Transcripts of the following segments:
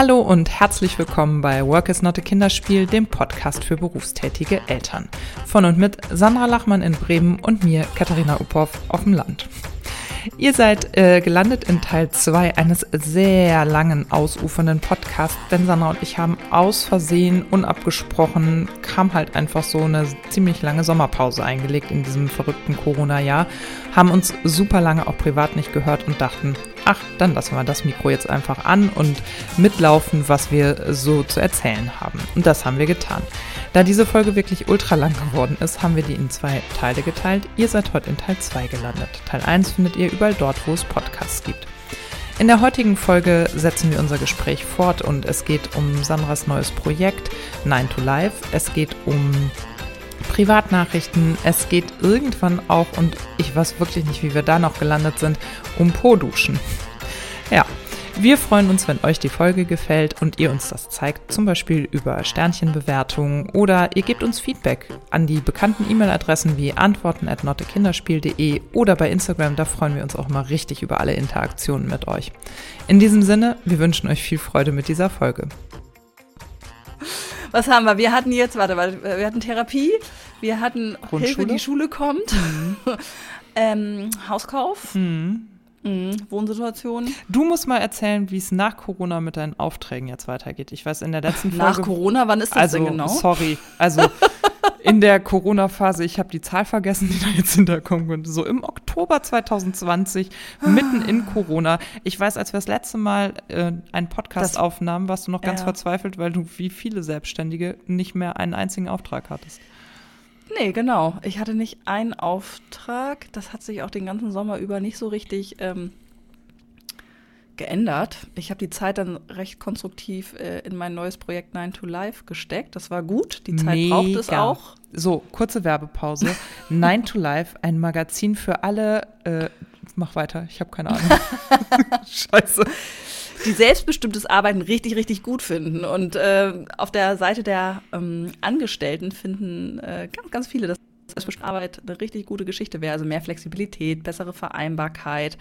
Hallo und herzlich willkommen bei Work is not a Kinderspiel, dem Podcast für berufstätige Eltern. Von und mit Sandra Lachmann in Bremen und mir, Katharina Uphoff, auf dem Land. Ihr seid äh, gelandet in Teil 2 eines sehr langen, ausufernden Podcasts, denn Sandra und ich haben aus Versehen, unabgesprochen, kam halt einfach so eine ziemlich lange Sommerpause eingelegt in diesem verrückten Corona-Jahr, haben uns super lange auch privat nicht gehört und dachten, ach, dann lassen wir das Mikro jetzt einfach an und mitlaufen, was wir so zu erzählen haben. Und das haben wir getan. Da diese Folge wirklich ultra lang geworden ist, haben wir die in zwei Teile geteilt. Ihr seid heute in Teil 2 gelandet. Teil 1 findet ihr überall dort, wo es Podcasts gibt. In der heutigen Folge setzen wir unser Gespräch fort und es geht um Sandras neues Projekt 9 to Life. Es geht um Privatnachrichten. Es geht irgendwann auch, und ich weiß wirklich nicht, wie wir da noch gelandet sind, um Po-Duschen. Ja, wir freuen uns, wenn euch die Folge gefällt und ihr uns das zeigt, zum Beispiel über Sternchenbewertungen oder ihr gebt uns Feedback an die bekannten E-Mail-Adressen wie antworten at nottekinderspiel.de oder bei Instagram, da freuen wir uns auch mal richtig über alle Interaktionen mit euch. In diesem Sinne, wir wünschen euch viel Freude mit dieser Folge. Was haben wir? Wir hatten jetzt, warte, warte wir hatten Therapie, wir hatten Hilfe, die Schule kommt, mhm. ähm, Hauskauf. Mhm. Mhm, Wohnsituation. Du musst mal erzählen, wie es nach Corona mit deinen Aufträgen jetzt weitergeht. Ich weiß, in der letzten Folge. Nach Corona, wann ist das also, denn genau? Sorry. Also in der Corona-Phase, ich habe die Zahl vergessen, die da jetzt hinterkommen könnte. So im Oktober 2020, mitten in Corona. Ich weiß, als wir das letzte Mal äh, einen Podcast das, aufnahmen, warst du noch ganz ja. verzweifelt, weil du wie viele Selbstständige nicht mehr einen einzigen Auftrag hattest. Nee, genau. Ich hatte nicht einen Auftrag. Das hat sich auch den ganzen Sommer über nicht so richtig ähm, geändert. Ich habe die Zeit dann recht konstruktiv äh, in mein neues Projekt 9 to Life gesteckt. Das war gut. Die Zeit Mega. braucht es auch. So, kurze Werbepause. 9 to Life, ein Magazin für alle. Äh, mach weiter, ich habe keine Ahnung. Scheiße die selbstbestimmtes Arbeiten richtig, richtig gut finden. Und äh, auf der Seite der ähm, Angestellten finden äh, ganz, ganz viele, dass selbstbestimmte Arbeit eine richtig gute Geschichte wäre. Also mehr Flexibilität, bessere Vereinbarkeit,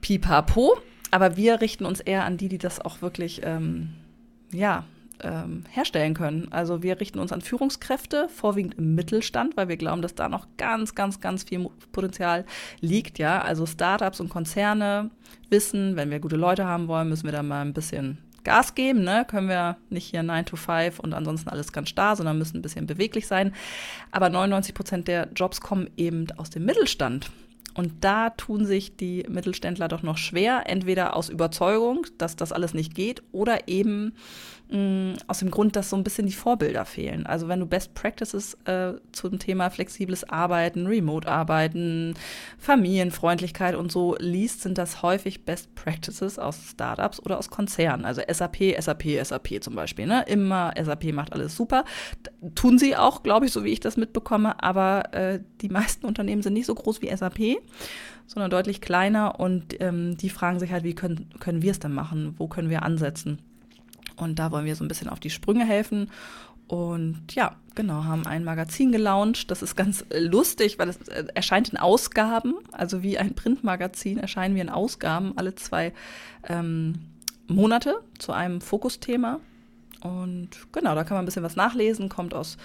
pipapo. Aber wir richten uns eher an die, die das auch wirklich, ähm, ja, ähm, herstellen können. Also wir richten uns an Führungskräfte, vorwiegend im Mittelstand, weil wir glauben, dass da noch ganz, ganz, ganz viel Potenzial liegt. Ja, also Startups und Konzerne wissen, wenn wir gute Leute haben wollen, müssen wir da mal ein bisschen Gas geben. Ne? Können wir nicht hier 9 to 5 und ansonsten alles ganz starr, sondern müssen ein bisschen beweglich sein. Aber 99 Prozent der Jobs kommen eben aus dem Mittelstand. Und da tun sich die Mittelständler doch noch schwer, entweder aus Überzeugung, dass das alles nicht geht, oder eben mh, aus dem Grund, dass so ein bisschen die Vorbilder fehlen. Also wenn du Best Practices äh, zum Thema flexibles Arbeiten, Remote-Arbeiten, Familienfreundlichkeit und so liest, sind das häufig Best Practices aus Startups oder aus Konzernen. Also SAP, SAP, SAP zum Beispiel. Ne? Immer SAP macht alles super. Tun sie auch, glaube ich, so wie ich das mitbekomme, aber äh, die meisten Unternehmen sind nicht so groß wie SAP sondern deutlich kleiner und ähm, die fragen sich halt, wie können, können wir es denn machen? Wo können wir ansetzen? Und da wollen wir so ein bisschen auf die Sprünge helfen. Und ja, genau, haben ein Magazin gelauncht. Das ist ganz lustig, weil es äh, erscheint in Ausgaben. Also wie ein Printmagazin erscheinen wir in Ausgaben alle zwei ähm, Monate zu einem Fokusthema. Und genau, da kann man ein bisschen was nachlesen, kommt aus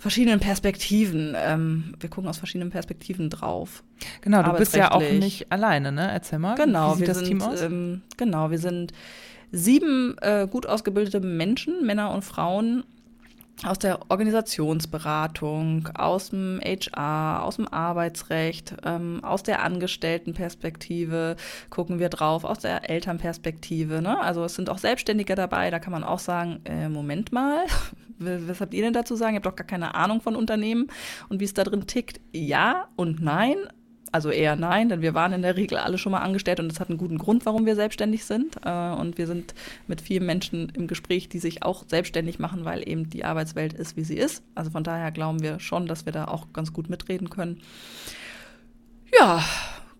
verschiedenen Perspektiven. Ähm, wir gucken aus verschiedenen Perspektiven drauf. Genau, du bist ja auch nicht alleine, ne? Erzähl mal. Genau, wie sieht das sind, Team aus? Ähm, genau, wir sind sieben äh, gut ausgebildete Menschen, Männer und Frauen aus der Organisationsberatung, aus dem HR, aus dem Arbeitsrecht, ähm, aus der Angestelltenperspektive gucken wir drauf, aus der Elternperspektive. Ne? Also es sind auch Selbstständige dabei, da kann man auch sagen, äh, Moment mal, was habt ihr denn dazu sagen? Ihr habt doch gar keine Ahnung von Unternehmen und wie es da drin tickt. Ja und nein, also eher nein, denn wir waren in der Regel alle schon mal angestellt und das hat einen guten Grund, warum wir selbstständig sind. Äh, und wir sind mit vielen Menschen im Gespräch, die sich auch selbstständig machen, weil eben die Arbeitswelt ist, wie sie ist. Also von daher glauben wir schon, dass wir da auch ganz gut mitreden können. Ja,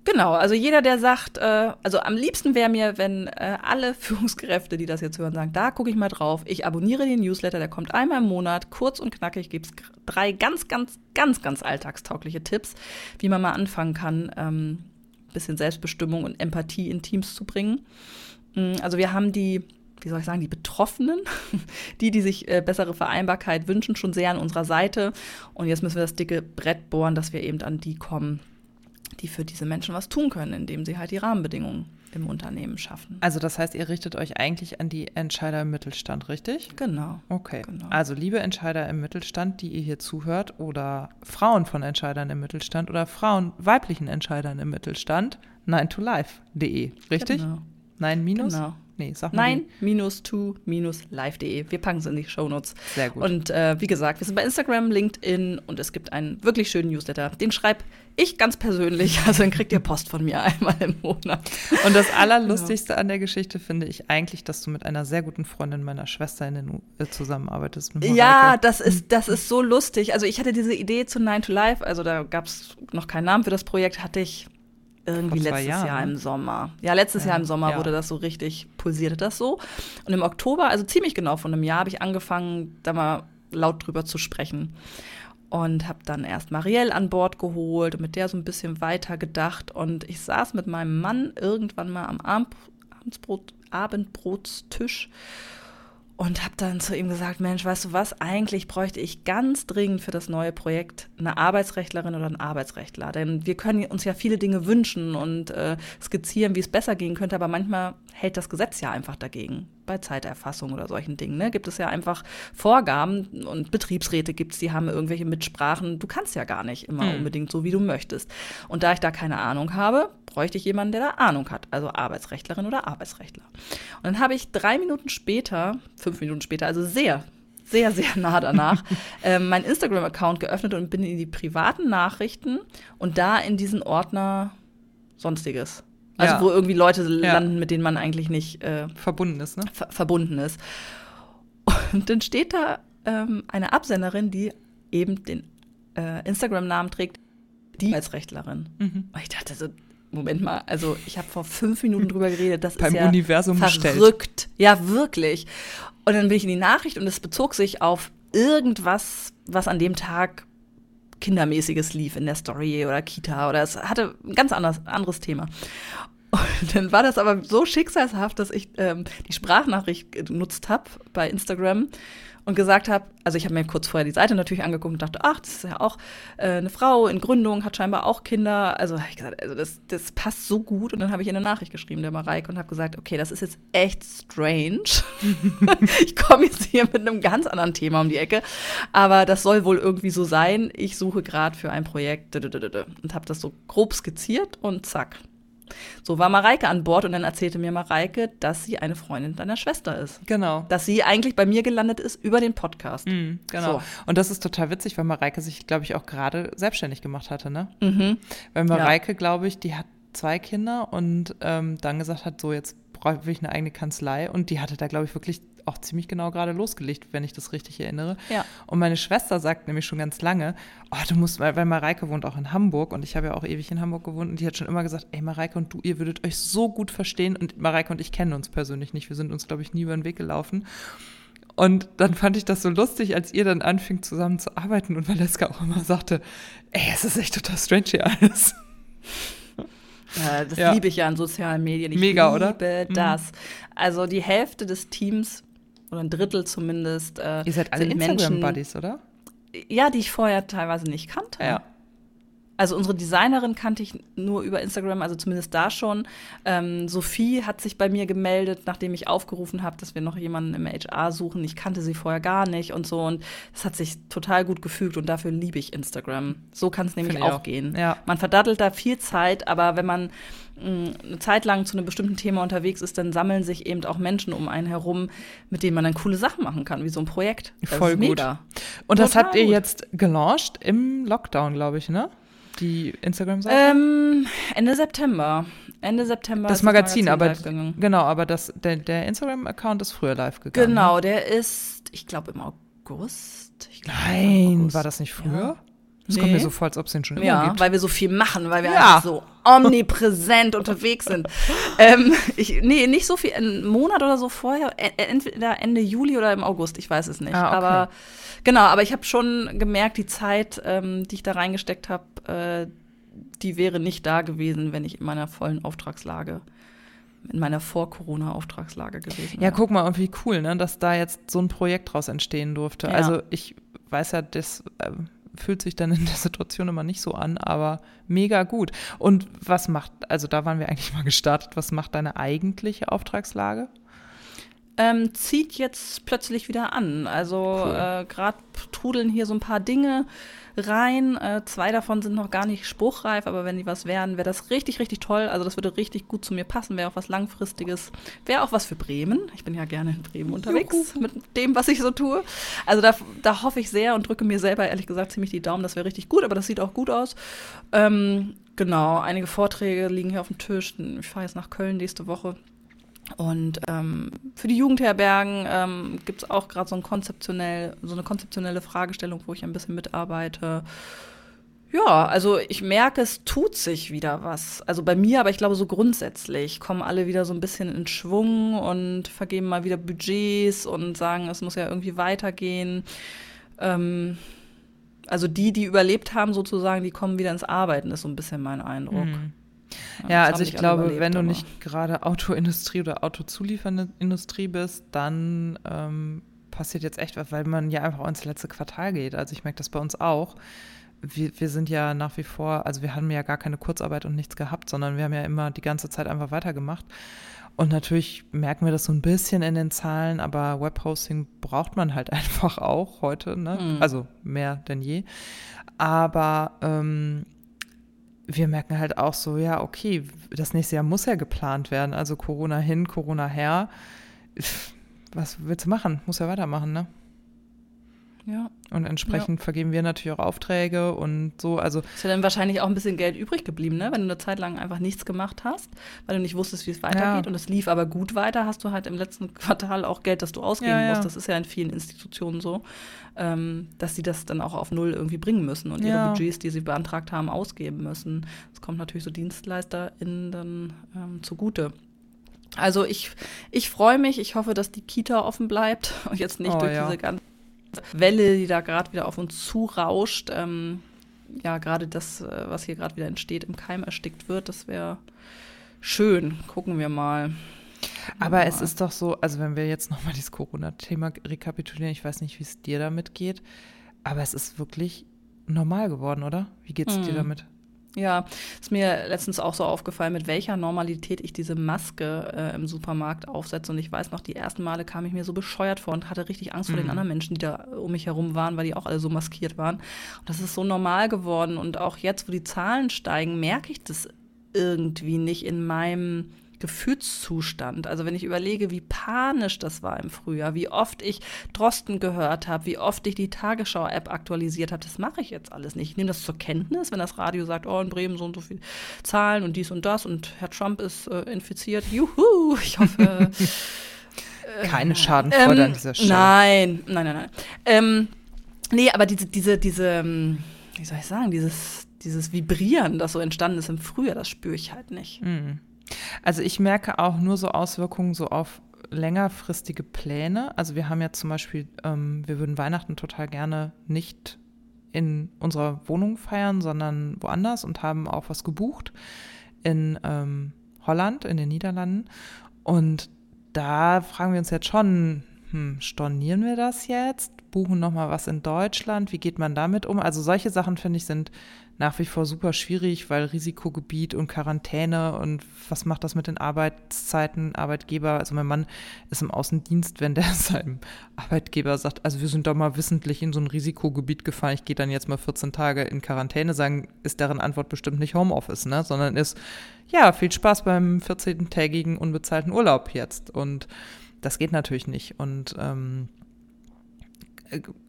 Genau, also jeder, der sagt, äh, also am liebsten wäre mir, wenn äh, alle Führungskräfte, die das jetzt hören, sagen, da gucke ich mal drauf, ich abonniere den Newsletter, der kommt einmal im Monat, kurz und knackig, gibt es drei ganz, ganz, ganz, ganz alltagstaugliche Tipps, wie man mal anfangen kann, ähm, bisschen Selbstbestimmung und Empathie in Teams zu bringen. Mm, also wir haben die wie soll ich sagen, die Betroffenen, die, die sich äh, bessere Vereinbarkeit wünschen, schon sehr an unserer Seite. Und jetzt müssen wir das dicke Brett bohren, dass wir eben an die kommen, die für diese Menschen was tun können, indem sie halt die Rahmenbedingungen im Unternehmen schaffen. Also das heißt, ihr richtet euch eigentlich an die Entscheider im Mittelstand, richtig? Genau. Okay. Genau. Also liebe Entscheider im Mittelstand, die ihr hier zuhört, oder Frauen von Entscheidern im Mittelstand oder Frauen weiblichen Entscheidern im Mittelstand, 9to-life.de, richtig? Genau. Nein minus? Genau. Nee, sag mal. Nein, minus to minus live.de. Wir packen es in die Shownotes. Sehr gut. Und äh, wie gesagt, wir sind bei Instagram, LinkedIn und es gibt einen wirklich schönen Newsletter. Den schreibe ich ganz persönlich. Also dann kriegt ihr Post von mir einmal im Monat. Und das Allerlustigste an der Geschichte finde ich eigentlich, dass du mit einer sehr guten Freundin meiner Schwester in den äh, zusammenarbeitest. Ja, das ist, das ist so lustig. Also ich hatte diese Idee zu 9 to Life, also da gab es noch keinen Namen für das Projekt, hatte ich irgendwie letztes Jahren, Jahr im Sommer. Ja, letztes Ja, Jahr im Sommer ja. wurde das so richtig, pulsierte das so. Und im Oktober, also ziemlich genau von einem Jahr, habe ich angefangen, da mal laut drüber zu sprechen. Und habe dann erst Marielle an Bord geholt und mit der so ein bisschen weiter gedacht. Und ich saß mit meinem Mann irgendwann mal am Abend, Abendsbrot, Abendbrotstisch und habe dann zu ihm gesagt, Mensch, weißt du was, eigentlich bräuchte ich ganz dringend für das neue Projekt eine Arbeitsrechtlerin oder einen Arbeitsrechtler. Denn wir können uns ja viele Dinge wünschen und äh, skizzieren, wie es besser gehen könnte, aber manchmal hält das Gesetz ja einfach dagegen. Bei Zeiterfassung oder solchen Dingen ne, gibt es ja einfach Vorgaben und Betriebsräte gibt es, die haben irgendwelche Mitsprachen. Du kannst ja gar nicht immer Hm. unbedingt so, wie du möchtest. Und da ich da keine Ahnung habe, bräuchte ich jemanden, der da Ahnung hat, also Arbeitsrechtlerin oder Arbeitsrechtler. Und dann habe ich drei Minuten später, fünf Minuten später, also sehr, sehr, sehr nah danach, ähm, meinen Instagram-Account geöffnet und bin in die privaten Nachrichten und da in diesen Ordner Sonstiges. Also Ja. wo irgendwie Leute Ja. landen, mit denen man eigentlich nicht äh, verbunden ist, ne? ver verbunden ist. Und dann steht da ähm, eine Absenderin, die eben den äh, Instagram-Namen trägt, die Arbeitsrechtlerin. Mhm. Und ich dachte so, Moment mal, also ich habe vor fünf Minuten drüber geredet, das Beim ist ja Universum bestellt. verrückt. Ja, wirklich. Und dann bin ich in die Nachricht und es bezog sich auf irgendwas, was an dem Tag Kindermäßiges lief in der Story oder Kita oder es hatte ein ganz anderes, anderes Thema. Und dann war das aber so schicksalshaft, dass ich ähm, die Sprachnachricht genutzt habe bei Instagram und gesagt habe, also ich habe mir kurz vorher die Seite natürlich angeguckt und dachte, ach, das ist ja auch äh, eine Frau in Gründung, hat scheinbar auch Kinder. Also habe ich gesagt, also das, das passt so gut. Und dann habe ich ihr eine Nachricht geschrieben, der Mareike, und habe gesagt, okay, das ist jetzt echt strange. ich komme jetzt hier mit einem ganz anderen Thema um die Ecke, aber das soll wohl irgendwie so sein. Ich suche gerade für ein Projekt und habe das so grob skizziert und zack. So war Mareike an Bord und dann erzählte mir Mareike, dass sie eine Freundin deiner Schwester ist. Genau. Dass sie eigentlich bei mir gelandet ist über den Podcast. Mhm, genau. So. Und das ist total witzig, weil Mareike sich, glaube ich, auch gerade selbstständig gemacht hatte, ne? Mhm. Weil Mareike, glaube ich, die hat zwei Kinder und ähm, dann gesagt hat, so jetzt brauche ich eine eigene Kanzlei. Und die hatte da, glaube ich, wirklich auch ziemlich genau gerade losgelegt, wenn ich das richtig erinnere. Ja. Und meine Schwester sagt nämlich schon ganz lange, oh, du musst, weil, weil Mareike wohnt auch in Hamburg und ich habe ja auch ewig in Hamburg gewohnt und die hat schon immer gesagt, ey, Mareike und du, ihr würdet euch so gut verstehen. Und Mareike und ich kennen uns persönlich nicht. Wir sind uns, glaube ich, nie über den Weg gelaufen. Und dann fand ich das so lustig, als ihr dann anfing zusammen zu arbeiten und Valeska auch immer sagte, ey, es ist echt total strange hier alles. Ja, das Ja. liebe ich ja an sozialen Medien. Ich Mega, oder? liebe Mhm. das. Also die Hälfte des Teams, oder ein Drittel zumindest, äh, Ihr seid alle Instagram-Buddies, oder? ja, die ich vorher teilweise nicht kannte. Ja. Also unsere Designerin kannte ich nur über Instagram, also zumindest da schon. Ähm, Sophie hat sich bei mir gemeldet, nachdem ich aufgerufen habe, dass wir noch jemanden im HR suchen. Ich kannte sie vorher gar nicht und so. Und es hat sich total gut gefügt und dafür liebe ich Instagram. So kann es nämlich auch, auch. gehen. Ja. Man verdattelt da viel Zeit, aber wenn man mh, eine Zeit lang zu einem bestimmten Thema unterwegs ist, dann sammeln sich eben auch Menschen um einen herum, mit denen man dann coole Sachen machen kann, wie so ein Projekt. Das Voll gut. mega. Und das Total habt ihr jetzt gelauncht im Lockdown, glaube ich, ne? Die Instagram-Seite? Ähm, Ende September. Ende September. das Magazin, aber live gegangen. genau, aber das, der, der Instagram-Account ist früher live gegangen. Genau, der ist, ich glaube, im August. Glaub, im Nein, August. war das nicht früher? Ja. Das kommt mir Nee. so vor, als ob es den schon immer Ja, gibt. weil wir so viel machen, weil wir Ja. einfach so omnipräsent unterwegs sind. Ähm, ich, nee, nicht so viel, einen Monat oder so vorher, e- entweder Ende Juli oder im August, ich weiß es nicht. Ah, okay. Aber genau, aber ich habe schon gemerkt, die Zeit, ähm, die ich da reingesteckt habe, äh, die wäre nicht da gewesen, wenn ich in meiner vollen Auftragslage in meiner Vor-Corona-Auftragslage gewesen. Ja, guck mal, wie cool, ne, dass da jetzt so ein Projekt draus entstehen durfte. Ja. Also ich weiß ja, das äh, fühlt sich dann in der Situation immer nicht so an, aber mega gut. Und was macht, also da waren wir eigentlich mal gestartet, was macht deine eigentliche Auftragslage? Ähm, zieht jetzt plötzlich wieder an. Also Cool. äh, gerade trudeln hier so ein paar Dinge rein. Äh, zwei davon sind noch gar nicht spruchreif, aber wenn die was wären, wäre das richtig, richtig toll. Also das würde richtig gut zu mir passen, wäre auch was Langfristiges. Wäre auch was für Bremen. Ich bin ja gerne in Bremen unterwegs mit dem, was ich so tue. Also da, da hoffe ich sehr und drücke mir selber ehrlich gesagt ziemlich die Daumen. Das wäre richtig gut, aber das sieht auch gut aus. Ähm, genau, einige Vorträge liegen hier auf dem Tisch. Ich fahre jetzt nach Köln nächste Woche. Und ähm, für die Jugendherbergen ähm, gibt es auch gerade so, ein konzeptionell, so eine konzeptionelle Fragestellung, wo ich ein bisschen mitarbeite. Ja, also ich merke, es tut sich wieder was. Also bei mir, aber ich glaube so grundsätzlich kommen alle wieder so ein bisschen in Schwung und vergeben mal wieder Budgets und sagen, es muss ja irgendwie weitergehen. Ähm, also die, die überlebt haben sozusagen, die kommen wieder ins Arbeiten, ist so ein bisschen mein Eindruck. Mhm. Ja, also ich glaube, überlebt, wenn du nicht gerade Autoindustrie oder autozuliefernde Industrie bist, dann ähm, passiert jetzt echt was, weil man ja einfach ins letzte Quartal geht. Also ich merke das bei uns auch. Wir, wir sind ja nach wie vor, also wir haben ja gar keine Kurzarbeit und nichts gehabt, sondern wir haben ja immer die ganze Zeit einfach weitergemacht. Und natürlich merken wir das so ein bisschen in den Zahlen, aber Webhosting braucht man halt einfach auch heute, ne? Mhm. also mehr denn je. Aber ähm, wir merken halt auch so, ja, okay, das nächste Jahr muss ja geplant werden. Also Corona hin, Corona her. Was willst du machen? Muss ja weitermachen, ne? Ja. Und entsprechend vergeben wir natürlich auch Aufträge und so. Also Ist ja dann wahrscheinlich auch ein bisschen Geld übrig geblieben, ne? Wenn du eine Zeit lang einfach nichts gemacht hast, weil du nicht wusstest, wie es weitergeht Ja. und es lief aber gut weiter, hast du halt im letzten Quartal auch Geld, das du ausgeben Ja, ja. musst. Das ist ja in vielen Institutionen so, ähm, dass sie das dann auch auf Null irgendwie bringen müssen und ihre Ja. Budgets, die sie beantragt haben, ausgeben müssen. Das kommt natürlich so DienstleisterInnen dann ähm, zugute. Also ich, ich freue mich, ich hoffe, dass die Kita offen bleibt und jetzt nicht Oh, durch ja. diese ganze Welle, die da gerade wieder auf uns zurauscht, ähm, ja, gerade das, äh, was hier gerade wieder entsteht, im Keim erstickt wird, das wäre schön. Gucken wir mal. Aber Ja. es ist doch so, also wenn wir jetzt nochmal dieses Corona-Thema rekapitulieren, ich weiß nicht, wie es dir damit geht, aber es ist wirklich normal geworden, oder? Wie geht's dir Mhm. damit? Ja, ist mir letztens auch so aufgefallen, mit welcher Normalität ich diese Maske äh, im Supermarkt aufsetze. Und ich weiß noch, die ersten Male kam ich mir so bescheuert vor und hatte richtig Angst vor den Mhm. anderen Menschen, die da um mich herum waren, weil die auch alle so maskiert waren. Und das ist so normal geworden. Und auch jetzt, wo die Zahlen steigen, merke ich das irgendwie nicht in meinem Gefühlszustand. Also wenn ich überlege, wie panisch das war im Frühjahr, wie oft ich Drosten gehört habe, wie oft ich die Tagesschau-App aktualisiert habe, das mache ich jetzt alles nicht. Ich nehme das zur Kenntnis, wenn das Radio sagt, oh, in Bremen so und so viele Zahlen und dies und das und Herr Trump ist äh, infiziert. Juhu, ich hoffe. Keine Schadenfreude an dieser Stelle. Äh, Nein, nein, nein, nein. Ähm, nee, aber diese, diese, diese, ähm, wie soll ich sagen, dieses, dieses Vibrieren, das so entstanden ist im Frühjahr, das spüre ich halt nicht. Mhm. Also ich merke auch nur so Auswirkungen so auf längerfristige Pläne. Also wir haben ja zum Beispiel, ähm, wir würden Weihnachten total gerne nicht in unserer Wohnung feiern, sondern woanders und haben auch was gebucht in ähm, Holland, in den Niederlanden. Und da fragen wir uns jetzt schon, hm, stornieren wir das jetzt? Buchen nochmal was in Deutschland? Wie geht man damit um? Also solche Sachen, finde ich, sind nach wie vor super schwierig, weil Risikogebiet und Quarantäne und was macht das mit den Arbeitszeiten, Arbeitgeber? Also mein Mann ist im Außendienst, wenn der seinem Arbeitgeber sagt, also wir sind doch mal wissentlich in so ein Risikogebiet gefahren, ich gehe dann jetzt mal 14 Tage in Quarantäne, sagen, ist deren Antwort bestimmt nicht Homeoffice, ne? sondern ist, ja, viel Spaß beim 14-tägigen unbezahlten Urlaub jetzt. Und das geht natürlich nicht. Und ähm, äh,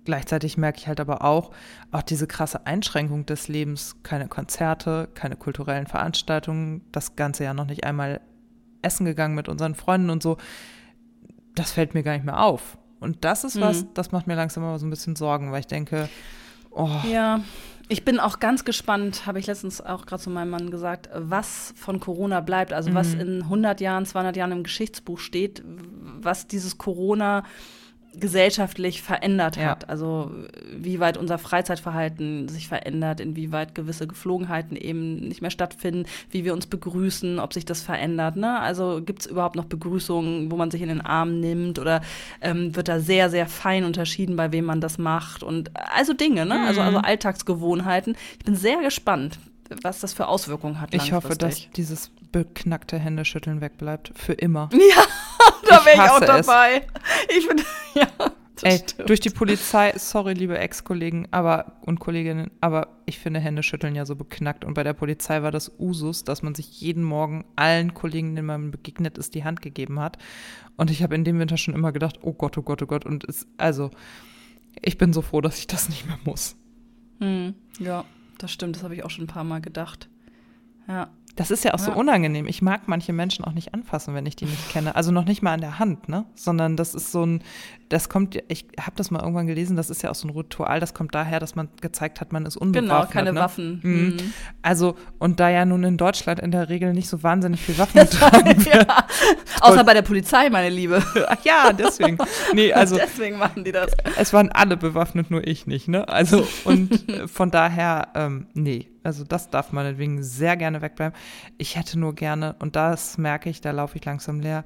gleichzeitig merke ich halt aber auch, auch diese krasse Einschränkung des Lebens, keine Konzerte, keine kulturellen Veranstaltungen, das ganze Jahr noch nicht einmal essen gegangen mit unseren Freunden und so, das fällt mir gar nicht mehr auf. Und das ist was, Mhm. das macht mir langsam aber so ein bisschen Sorgen, weil ich denke, oh, Ja, ich bin auch ganz gespannt, habe ich letztens auch gerade zu meinem Mann gesagt, was von Corona bleibt, also was Mhm. in 100 Jahren, 200 Jahren im Geschichtsbuch steht, was dieses Corona gesellschaftlich verändert Ja. hat. Also wie weit unser Freizeitverhalten sich verändert, inwieweit gewisse Geflogenheiten eben nicht mehr stattfinden, wie wir uns begrüßen, ob sich das verändert. Ne? Also gibt es überhaupt noch Begrüßungen, wo man sich in den Arm nimmt oder ähm, wird da sehr, sehr fein unterschieden, bei wem man das macht und also Dinge, ne? also, also Alltagsgewohnheiten. Ich bin sehr gespannt, was das für Auswirkungen hat. Ich hoffe, dass dieses beknackte Händeschütteln wegbleibt. Für immer. Ja, da wäre ich auch hasse es. dabei. Ich bin, ja. Ey, stimmt. durch die Polizei, sorry, liebe Ex-Kollegen aber, und Kolleginnen, aber ich finde Händeschütteln ja so beknackt. Und bei der Polizei war das Usus, dass man sich jeden Morgen allen Kollegen, denen man begegnet ist, die Hand gegeben hat. Und ich habe in dem Winter schon immer gedacht, oh Gott, oh Gott, oh Gott. Und es, also, ich bin so froh, dass ich das nicht mehr muss. Hm, ja, das stimmt. Das habe ich auch schon ein paar Mal gedacht. Ja. Das ist ja auch so Ja. unangenehm. Ich mag manche Menschen auch nicht anfassen, wenn ich die nicht kenne. Also noch nicht mal an der Hand, ne? Sondern das ist so ein, das kommt, ich habe das mal irgendwann gelesen, das ist ja auch so ein Ritual, das kommt daher, dass man gezeigt hat, man ist Genau, unbewaffnet. keine ne? Waffen. Mhm. Mhm. Also, und da ja nun in Deutschland in der Regel nicht so wahnsinnig viel Waffen getragen ja. Außer bei der Polizei, meine Liebe. Ach ja, deswegen. Nee, also Deswegen machen die das. es waren alle bewaffnet, nur ich nicht, ne? Also, und von daher, ähm, nee, also das darf meinetwegen sehr gerne wegbleiben. Ich hätte nur gerne, und das merke ich, da laufe ich langsam leer.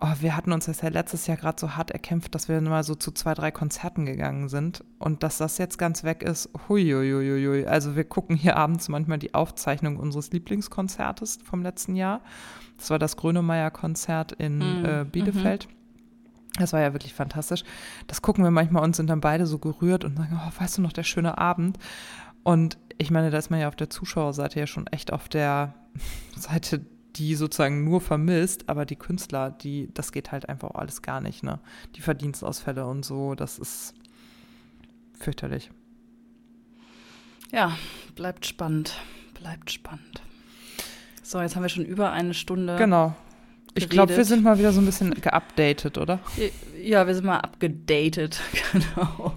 Oh, wir hatten uns das ja letztes Jahr gerade so hart erkämpft, dass wir mal so zu zwei, drei Konzerten gegangen sind. Und dass das jetzt ganz weg ist, huiuiuiui. Also wir gucken hier abends manchmal die Aufzeichnung unseres Lieblingskonzertes vom letzten Jahr. Das war das Grönemeyer-Konzert in Mm, äh, Bielefeld. Das war ja wirklich fantastisch. Das gucken wir manchmal und sind dann beide so gerührt und sagen, oh, weißt du noch, der schöne Abend. Und ich meine, da ist man ja auf der Zuschauerseite ja schon echt auf der Seite, die sozusagen nur vermisst, aber die Künstler, die, das geht halt einfach auch alles gar nicht, ne? Die Verdienstausfälle und so, das ist fürchterlich. Ja, bleibt spannend. Bleibt spannend. So, jetzt haben wir schon über eine Stunde. Genau. Ich glaube, wir sind mal wieder so ein bisschen geupdatet, oder? Ja, wir sind mal abgedatet. Genau.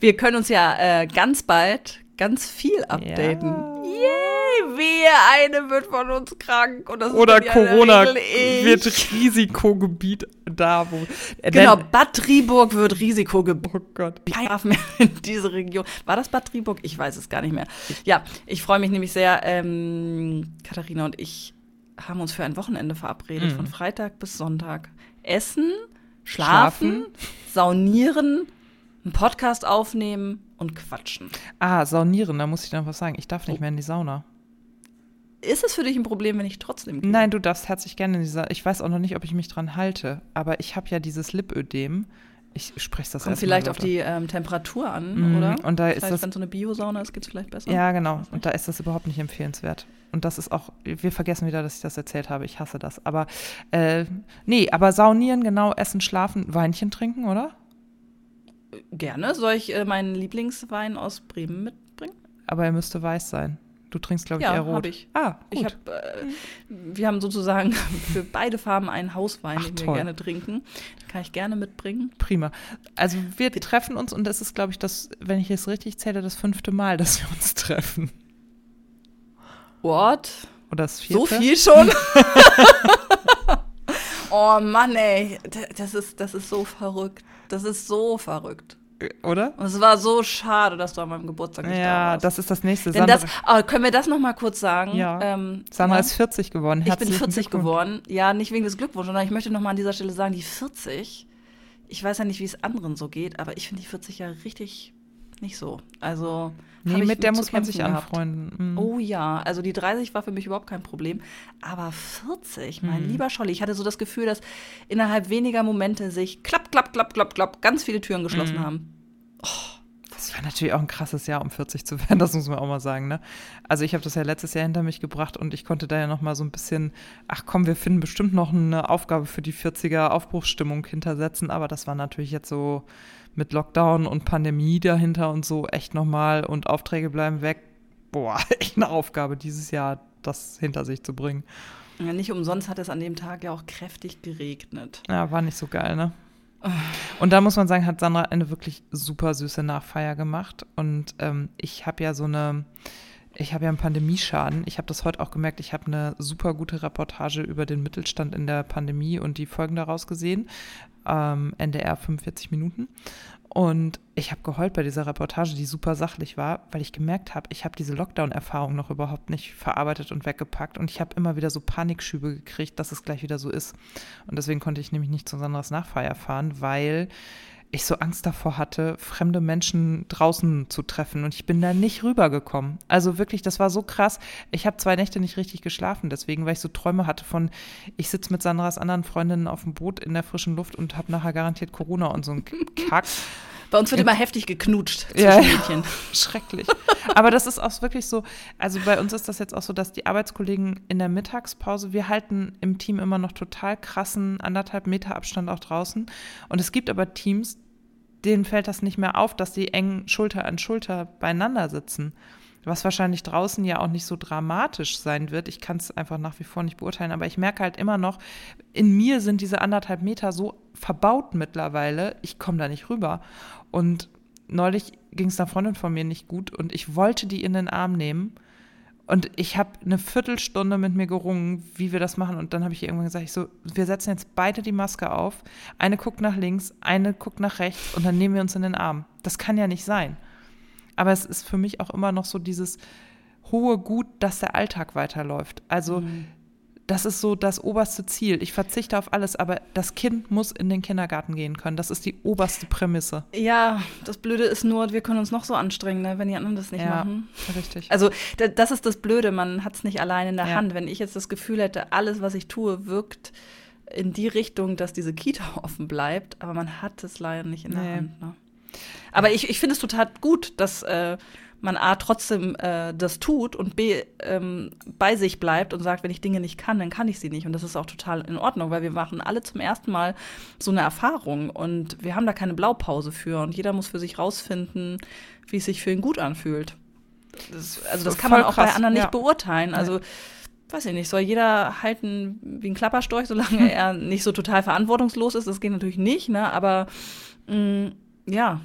Wir können uns ja äh, ganz bald ganz viel updaten. Ja. Yay! Wehe, eine wird von uns krank. Und das Oder Corona wird Risikogebiet da, wo. Äh, Genau, denn- Bad Triburg wird Risikogebiet. Oh Gott. kein Hafen mehr in diese Region. War das Bad Triburg? Ich weiß es gar nicht mehr. Ja, ich freue mich nämlich sehr. Ähm, Katharina und ich haben uns für ein Wochenende verabredet, Mhm. von Freitag bis Sonntag. Essen, Schlafen. schlafen, saunieren, einen Podcast aufnehmen und quatschen. Ah, saunieren, da muss ich noch was sagen. Ich darf Oh. nicht mehr in die Sauna. Ist es für dich ein Problem, wenn ich trotzdem gehe? Nein, du darfst herzlich gerne in dieser. Ich weiß auch noch nicht, ob ich mich dran halte, aber ich habe ja dieses Lipödem. Ich spreche das Kommt vielleicht mal auf die ähm, Temperatur an, Mhm, oder? und da ist vielleicht, das- wenn es so eine Biosauna ist, geht es vielleicht besser. Ja, genau. Und da ist das überhaupt nicht empfehlenswert. Und das ist auch, wir vergessen wieder, dass ich das erzählt habe. Ich hasse das. Aber, äh, nee, aber saunieren, genau, essen, schlafen, Weinchen trinken, oder? Gerne. Soll ich äh, meinen Lieblingswein aus Bremen mitbringen? Aber er müsste weiß sein. Du trinkst, glaube ich, Ja, eher rot. hab ich. Ah, gut. Ich hab, äh, wir haben sozusagen für beide Farben einen Hauswein, Ach, den wir toll. gerne trinken. Den kann ich gerne mitbringen. Prima. Also wir treffen uns und das ist, glaube ich, das, wenn ich es richtig zähle, das fünfte Mal, dass wir uns treffen. What? Oder das So vierte? viel schon? oh Mann, ey. Das ist, das ist so verrückt. Das ist so verrückt. Oder? Und es war so schade, dass du an meinem Geburtstag nicht da Ja, warst. das ist das nächste. Denn Sandra, das, ah, können wir das noch mal kurz sagen? Ja. Ähm, Sandra ja? ist 40 geworden. Ich bin Herzlichen 40 Glückwunsch. geworden. Ja, nicht wegen des Glückwunsches, sondern ich möchte noch mal an dieser Stelle sagen, die 40, ich weiß ja nicht, wie es anderen so geht, aber ich finde die 40 ja richtig nicht so. Also Nee, mit der muss man sich gehabt. anfreunden. Mhm. Oh ja, also die 30 war für mich überhaupt kein Problem. Aber 40, mein Mhm. lieber Scholli, ich hatte so das Gefühl, dass innerhalb weniger Momente sich klapp, klapp, klapp, klapp, klapp, ganz viele Türen geschlossen Mhm. haben. Das war natürlich auch ein krasses Jahr, um 40 zu werden, das muss man auch mal sagen. Ne? Also ich habe das ja letztes Jahr hinter mich gebracht und ich konnte da ja noch mal so ein bisschen, ach komm, wir finden bestimmt noch eine Aufgabe für die 40er Aufbruchsstimmung hintersetzen, aber das war natürlich jetzt so mit Lockdown und Pandemie dahinter und so echt noch mal und Aufträge bleiben weg. Boah, echt eine Aufgabe dieses Jahr, das hinter sich zu bringen. Ja, nicht umsonst hat es an dem Tag ja auch kräftig geregnet. Ja, war nicht so geil, ne? Und da muss man sagen, hat Sandra eine wirklich super süße Nachfeier gemacht. Und ähm, ich habe ja so eine, ich habe ja einen Pandemieschaden. Ich habe das heute auch gemerkt. Ich habe eine super gute Reportage über den Mittelstand in der Pandemie und die Folgen daraus gesehen. Ähm, NDR 45 Minuten. Und ich habe geheult bei dieser Reportage, die super sachlich war, weil ich gemerkt habe, ich habe diese Lockdown-Erfahrung noch überhaupt nicht verarbeitet und weggepackt. Und ich habe immer wieder so Panikschübe gekriegt, dass es gleich wieder so ist. Und deswegen konnte ich nämlich nicht zu Sandras Nachfeier fahren, weil ich so Angst davor hatte, fremde Menschen draußen zu treffen. Und ich bin da nicht rübergekommen. Also wirklich, das war so krass. Ich habe zwei Nächte nicht richtig geschlafen, deswegen, weil ich so Träume hatte von, ich sitze mit Sandras anderen Freundinnen auf dem Boot in der frischen Luft und habe nachher garantiert Corona und so ein Kack. Bei uns wird immer heftig geknutscht zwischen ja, Mädchen. Schrecklich. Aber das ist auch wirklich so, also bei uns ist das jetzt auch so, dass die Arbeitskollegen in der Mittagspause, wir halten im Team immer noch total krassen anderthalb Meter Abstand auch draußen. Und es gibt aber Teams, denen fällt das nicht mehr auf, dass die eng Schulter an Schulter beieinander sitzen. Was wahrscheinlich draußen ja auch nicht so dramatisch sein wird. Ich kann es einfach nach wie vor nicht beurteilen, aber ich merke halt immer noch, in mir sind diese anderthalb Meter so verbaut mittlerweile, ich komme da nicht rüber. Und neulich ging es einer Freundin von mir nicht gut und ich wollte die in den Arm nehmen. Und ich habe eine Viertelstunde mit mir gerungen, wie wir das machen. Und dann habe ich irgendwann gesagt, ich so, wir setzen jetzt beide die Maske auf. Eine guckt nach links, eine guckt nach rechts und dann nehmen wir uns in den Arm. Das kann ja nicht sein. Aber es ist für mich auch immer noch so dieses hohe Gut, dass der Alltag weiterläuft. Also mhm das ist so das oberste Ziel. Ich verzichte auf alles, aber das Kind muss in den Kindergarten gehen können. Das ist die oberste Prämisse. Ja, das Blöde ist nur, wir können uns noch so anstrengen, ne, wenn die anderen das nicht ja, machen. Richtig. Also das ist das Blöde, man hat es nicht allein in der ja. Hand. Wenn ich jetzt das Gefühl hätte, alles, was ich tue, wirkt in die Richtung, dass diese Kita offen bleibt, aber man hat es leider nicht in der nee. Hand. Ne? Aber ich, ich finde es total gut, dass äh, man A trotzdem äh, das tut und B ähm, bei sich bleibt und sagt, wenn ich Dinge nicht kann, dann kann ich sie nicht. Und das ist auch total in Ordnung, weil wir machen alle zum ersten Mal so eine Erfahrung und wir haben da keine Blaupause für und jeder muss für sich rausfinden, wie es sich für ihn gut anfühlt. Das, also das kann man auch krass. bei anderen nicht ja. beurteilen. Also weiß ich nicht, soll jeder halten wie ein Klapperstorch, solange er nicht so total verantwortungslos ist. Das geht natürlich nicht, ne? Aber mh, mm, ja,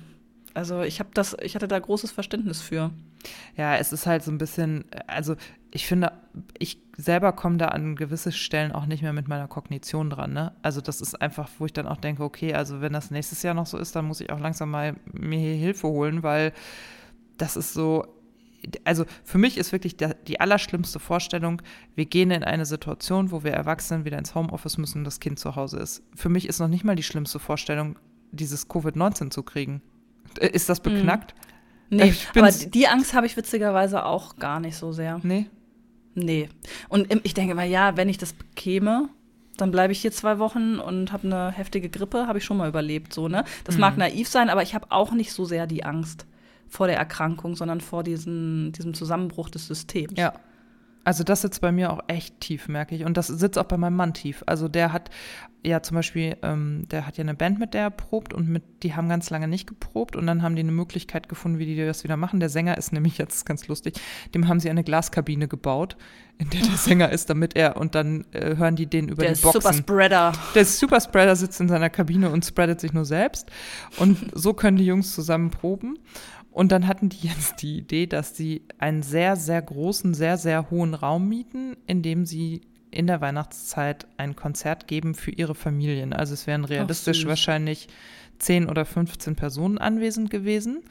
also ich habe das, ich hatte da großes Verständnis für. Ja, es ist halt so ein bisschen, also ich finde, ich selber komme da an gewisse Stellen auch nicht mehr mit meiner Kognition dran. Ne? Also das ist einfach, wo ich dann auch denke, okay, also wenn das nächstes Jahr noch so ist, dann muss ich auch langsam mal mir hier Hilfe holen, weil das ist so, also für mich ist wirklich der, die allerschlimmste Vorstellung, wir gehen in eine Situation, wo wir Erwachsenen wieder ins Homeoffice müssen und das Kind zu Hause ist. Für mich ist noch nicht mal die schlimmste Vorstellung, dieses Covid-19 zu kriegen. Äh, ist das beknackt? Mhm. Nee, aber die Angst habe ich witzigerweise auch gar nicht so sehr. Nee? Nee. Und ich denke mal, ja, wenn ich das bekäme, dann bleibe ich hier zwei Wochen und habe eine heftige Grippe, habe ich schon mal überlebt, so, ne? Das mhm. mag naiv sein, aber ich habe auch nicht so sehr die Angst vor der Erkrankung, sondern vor diesen, diesem Zusammenbruch des Systems. Ja. Also das sitzt bei mir auch echt tief, merke ich. Und das sitzt auch bei meinem Mann tief. Also der hat ja zum Beispiel, ähm, der hat ja eine Band, mit der er probt und mit, die haben ganz lange nicht geprobt und dann haben die eine Möglichkeit gefunden, wie die das wieder machen. Der Sänger ist nämlich jetzt ganz lustig, dem haben sie eine Glaskabine gebaut, in der der Sänger ist, damit er und dann äh, hören die den über der die Boxen. Der Superspreader. Der Superspreader sitzt in seiner Kabine und spreadet sich nur selbst und so können die Jungs zusammen proben. Und dann hatten die jetzt die Idee, dass sie einen sehr, sehr großen, sehr, sehr hohen Raum mieten, in dem sie in der Weihnachtszeit ein Konzert geben für ihre Familien. Also es wären realistisch wahrscheinlich 10 oder 15 Personen anwesend gewesen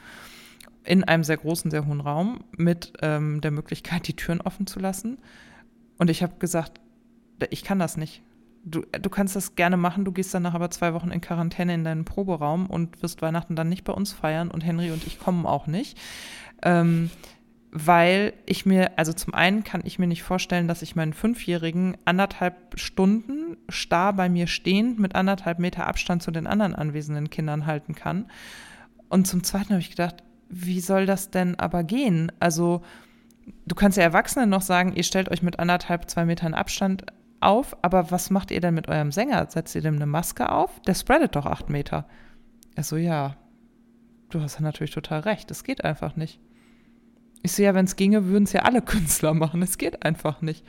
in einem sehr großen, sehr hohen Raum mit ähm, der Möglichkeit, die Türen offen zu lassen. Und ich habe gesagt, ich kann das nicht. Du, du kannst das gerne machen, du gehst danach aber zwei Wochen in Quarantäne in deinen Proberaum und wirst Weihnachten dann nicht bei uns feiern und Henry und ich kommen auch nicht. Ähm, weil ich mir, also zum einen kann ich mir nicht vorstellen, dass ich meinen Fünfjährigen anderthalb Stunden starr bei mir stehend mit anderthalb Meter Abstand zu den anderen anwesenden Kindern halten kann. Und zum zweiten habe ich gedacht, wie soll das denn aber gehen? Also, du kannst ja Erwachsenen noch sagen, ihr stellt euch mit anderthalb, zwei Metern Abstand auf, aber was macht ihr denn mit eurem Sänger? Setzt ihr dem eine Maske auf? Der spreadet doch acht Meter. Er so, ja, du hast natürlich total recht, es geht einfach nicht. Ich so, ja, wenn es ginge, würden es ja alle Künstler machen. Es geht einfach nicht.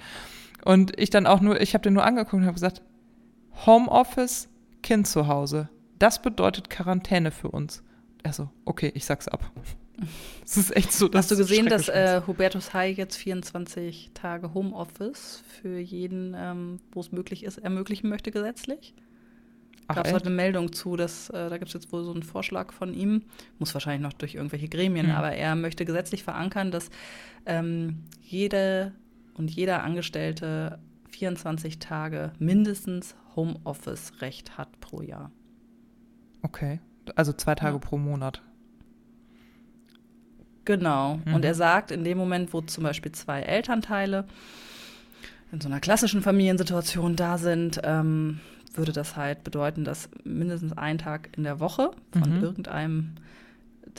Und ich dann auch nur, ich habe den nur angeguckt und habe gesagt, Homeoffice, Kind zu Hause. Das bedeutet Quarantäne für uns. Er so, okay, ich sag's ab. Es ist echt so. Hast du gesehen, dass äh, Hubertus Heil jetzt 24 Tage Homeoffice für jeden, ähm, wo es möglich ist, ermöglichen möchte gesetzlich? Gab es heute eine Meldung zu, dass äh, da gibt es jetzt wohl so einen Vorschlag von ihm, muss wahrscheinlich noch durch irgendwelche Gremien, mhm. aber er möchte gesetzlich verankern, dass ähm, jede und jeder Angestellte 24 Tage mindestens Homeoffice-Recht hat pro Jahr. Okay, also zwei Tage ja. pro Monat. Genau. Mhm. Und er sagt, in dem Moment, wo zum Beispiel zwei Elternteile in so einer klassischen Familiensituation da sind, ähm, würde das halt bedeuten, dass mindestens ein Tag in der Woche von mhm. irgendeinem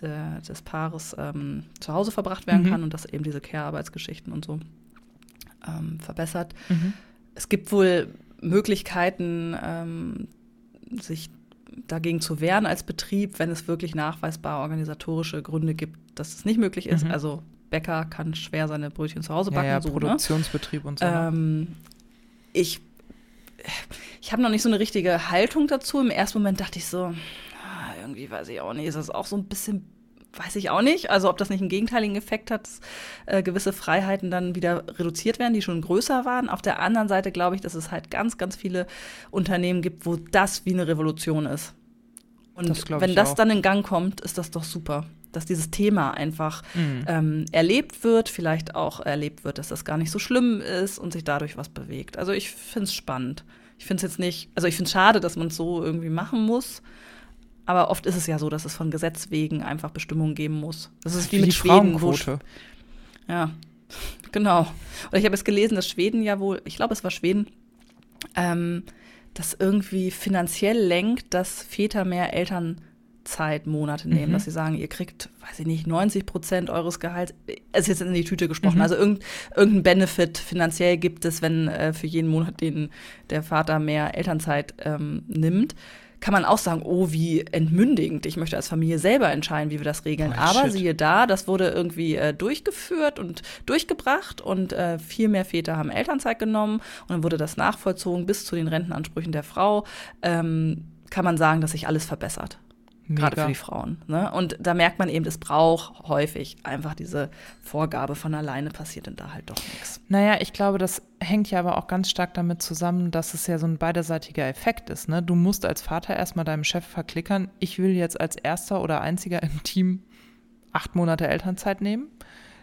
der, des Paares ähm, zu Hause verbracht werden mhm. kann und dass eben diese Care-Arbeitsgeschichten und so ähm, verbessert. Mhm. Es gibt wohl Möglichkeiten, ähm, sich dagegen zu wehren als Betrieb, wenn es wirklich nachweisbar organisatorische Gründe gibt, dass es nicht möglich ist. Mhm. Also Bäcker kann schwer seine Brötchen zu Hause backen. Ja, ja so, ne? Produktionsbetrieb ne? und so. Ne? Ähm, ich ich habe noch nicht so eine richtige Haltung dazu. Im ersten Moment dachte ich so, ah, irgendwie weiß ich auch nicht, ist das auch so ein bisschen weiß ich auch nicht. Also ob das nicht einen gegenteiligen Effekt hat, dass äh, gewisse Freiheiten dann wieder reduziert werden, die schon größer waren. Auf der anderen Seite glaube ich, dass es halt ganz, ganz viele Unternehmen gibt, wo das wie eine Revolution ist. Und das wenn das auch. dann in Gang kommt, ist das doch super. Dass dieses Thema einfach mhm. ähm, erlebt wird, vielleicht auch erlebt wird, dass das gar nicht so schlimm ist und sich dadurch was bewegt. Also ich finde es spannend. Ich finde es jetzt nicht, also ich finde es schade, dass man es so irgendwie machen muss. Aber oft ist es ja so, dass es von Gesetz wegen einfach Bestimmungen geben muss. Das ist wie, wie mit Schweden. Wo ja, genau. Und ich habe jetzt gelesen, dass Schweden ja wohl, ich glaube, es war Schweden, ähm, das irgendwie finanziell lenkt, dass Väter mehr Elternzeitmonate nehmen, mhm. dass sie sagen, ihr kriegt, weiß ich nicht, 90 Prozent eures Gehalts, es ist jetzt in die Tüte gesprochen, mhm. also irgendein, irgendein Benefit finanziell gibt es, wenn äh, für jeden Monat den der Vater mehr Elternzeit ähm, nimmt kann man auch sagen, oh, wie entmündigend. Ich möchte als Familie selber entscheiden, wie wir das regeln. Oh, Aber shit. siehe da, das wurde irgendwie äh, durchgeführt und durchgebracht und äh, viel mehr Väter haben Elternzeit genommen und dann wurde das nachvollzogen bis zu den Rentenansprüchen der Frau. Ähm, kann man sagen, dass sich alles verbessert. Gerade für die Frauen. Ne? Und da merkt man eben, es braucht häufig einfach diese Vorgabe von alleine passiert und da halt doch nichts. Naja, ich glaube, das hängt ja aber auch ganz stark damit zusammen, dass es ja so ein beiderseitiger Effekt ist. Ne? Du musst als Vater erstmal deinem Chef verklickern, ich will jetzt als erster oder einziger im Team acht Monate Elternzeit nehmen.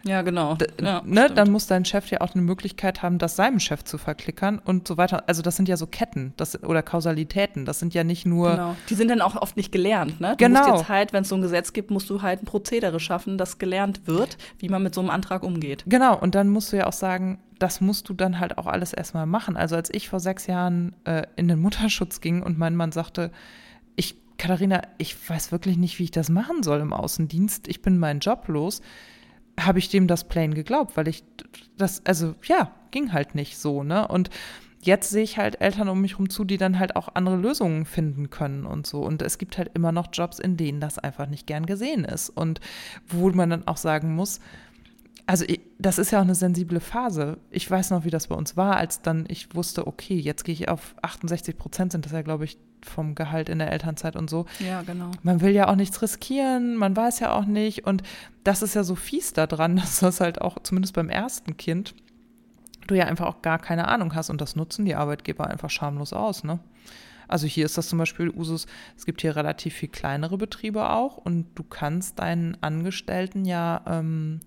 Ja, genau. D ja, ne, dann muss dein Chef ja auch eine Möglichkeit haben, das seinem Chef zu verklickern und so weiter. Also das sind ja so Ketten das, oder Kausalitäten. Das sind ja nicht nur. Genau. Die sind dann auch oft nicht gelernt. Ne? Du genau. musst jetzt halt, wenn es so ein Gesetz gibt, musst du halt ein Prozedere schaffen, das gelernt wird, wie man mit so einem Antrag umgeht. Genau. Und dann musst du ja auch sagen, das musst du dann halt auch alles erstmal machen. Also als ich vor sechs Jahren äh, in den Mutterschutz ging und mein Mann sagte, ich, Katharina, ich weiß wirklich nicht, wie ich das machen soll im Außendienst. Ich bin meinen Job los habe ich dem das plain geglaubt, weil ich das, also ja, ging halt nicht so, ne? Und jetzt sehe ich halt Eltern um mich herum zu, die dann halt auch andere Lösungen finden können und so. Und es gibt halt immer noch Jobs, in denen das einfach nicht gern gesehen ist. Und wo man dann auch sagen muss, also das ist ja auch eine sensible Phase. Ich weiß noch, wie das bei uns war, als dann ich wusste, okay, jetzt gehe ich auf 68 Prozent, sind das ja, glaube ich, vom Gehalt in der Elternzeit und so. Ja, genau. Man will ja auch nichts riskieren, man weiß ja auch nicht. Und das ist ja so fies daran, dass das halt auch, zumindest beim ersten Kind, du ja einfach auch gar keine Ahnung hast. Und das nutzen die Arbeitgeber einfach schamlos aus, ne? Also hier ist das zum Beispiel Usus, es gibt hier relativ viel kleinere Betriebe auch und du kannst deinen Angestellten ja ähm,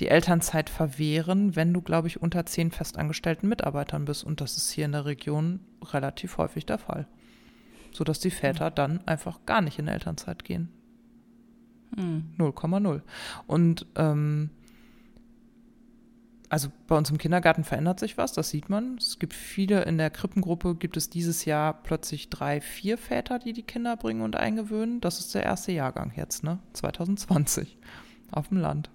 die Elternzeit verwehren, wenn du, glaube ich, unter zehn festangestellten Mitarbeitern bist. Und das ist hier in der Region relativ häufig der Fall sodass die Väter dann einfach gar nicht in Elternzeit gehen. 0,0. Hm. Und ähm, also bei uns im Kindergarten verändert sich was, das sieht man. Es gibt viele, in der Krippengruppe gibt es dieses Jahr plötzlich drei, vier Väter, die die Kinder bringen und eingewöhnen. Das ist der erste Jahrgang jetzt, ne? 2020 auf dem Land.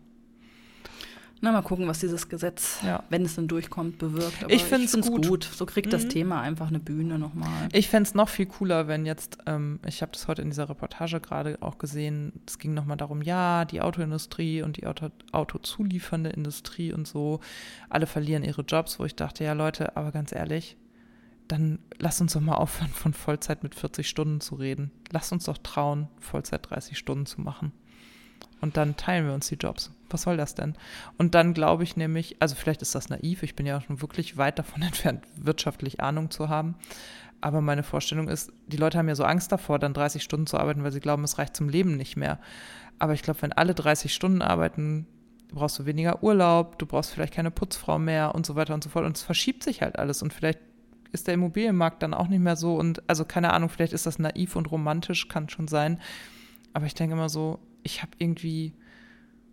Na, mal gucken, was dieses Gesetz, ja. wenn es dann durchkommt, bewirkt. Aber ich finde es gut. gut. So kriegt mhm. das Thema einfach eine Bühne nochmal. Ich fände es noch viel cooler, wenn jetzt, ähm, ich habe das heute in dieser Reportage gerade auch gesehen, es ging nochmal darum, ja, die Autoindustrie und die Auto, Autozuliefernde Industrie und so, alle verlieren ihre Jobs, wo ich dachte, ja Leute, aber ganz ehrlich, dann lasst uns doch mal aufhören, von Vollzeit mit 40 Stunden zu reden. Lasst uns doch trauen, Vollzeit 30 Stunden zu machen. Und dann teilen wir uns die Jobs. Was soll das denn? Und dann glaube ich nämlich, also vielleicht ist das naiv, ich bin ja schon wirklich weit davon entfernt, wirtschaftlich Ahnung zu haben. Aber meine Vorstellung ist, die Leute haben ja so Angst davor, dann 30 Stunden zu arbeiten, weil sie glauben, es reicht zum Leben nicht mehr. Aber ich glaube, wenn alle 30 Stunden arbeiten, brauchst du weniger Urlaub, du brauchst vielleicht keine Putzfrau mehr und so weiter und so fort. Und es verschiebt sich halt alles. Und vielleicht ist der Immobilienmarkt dann auch nicht mehr so. Und also keine Ahnung, vielleicht ist das naiv und romantisch, kann schon sein. Aber ich denke immer so, ich habe irgendwie,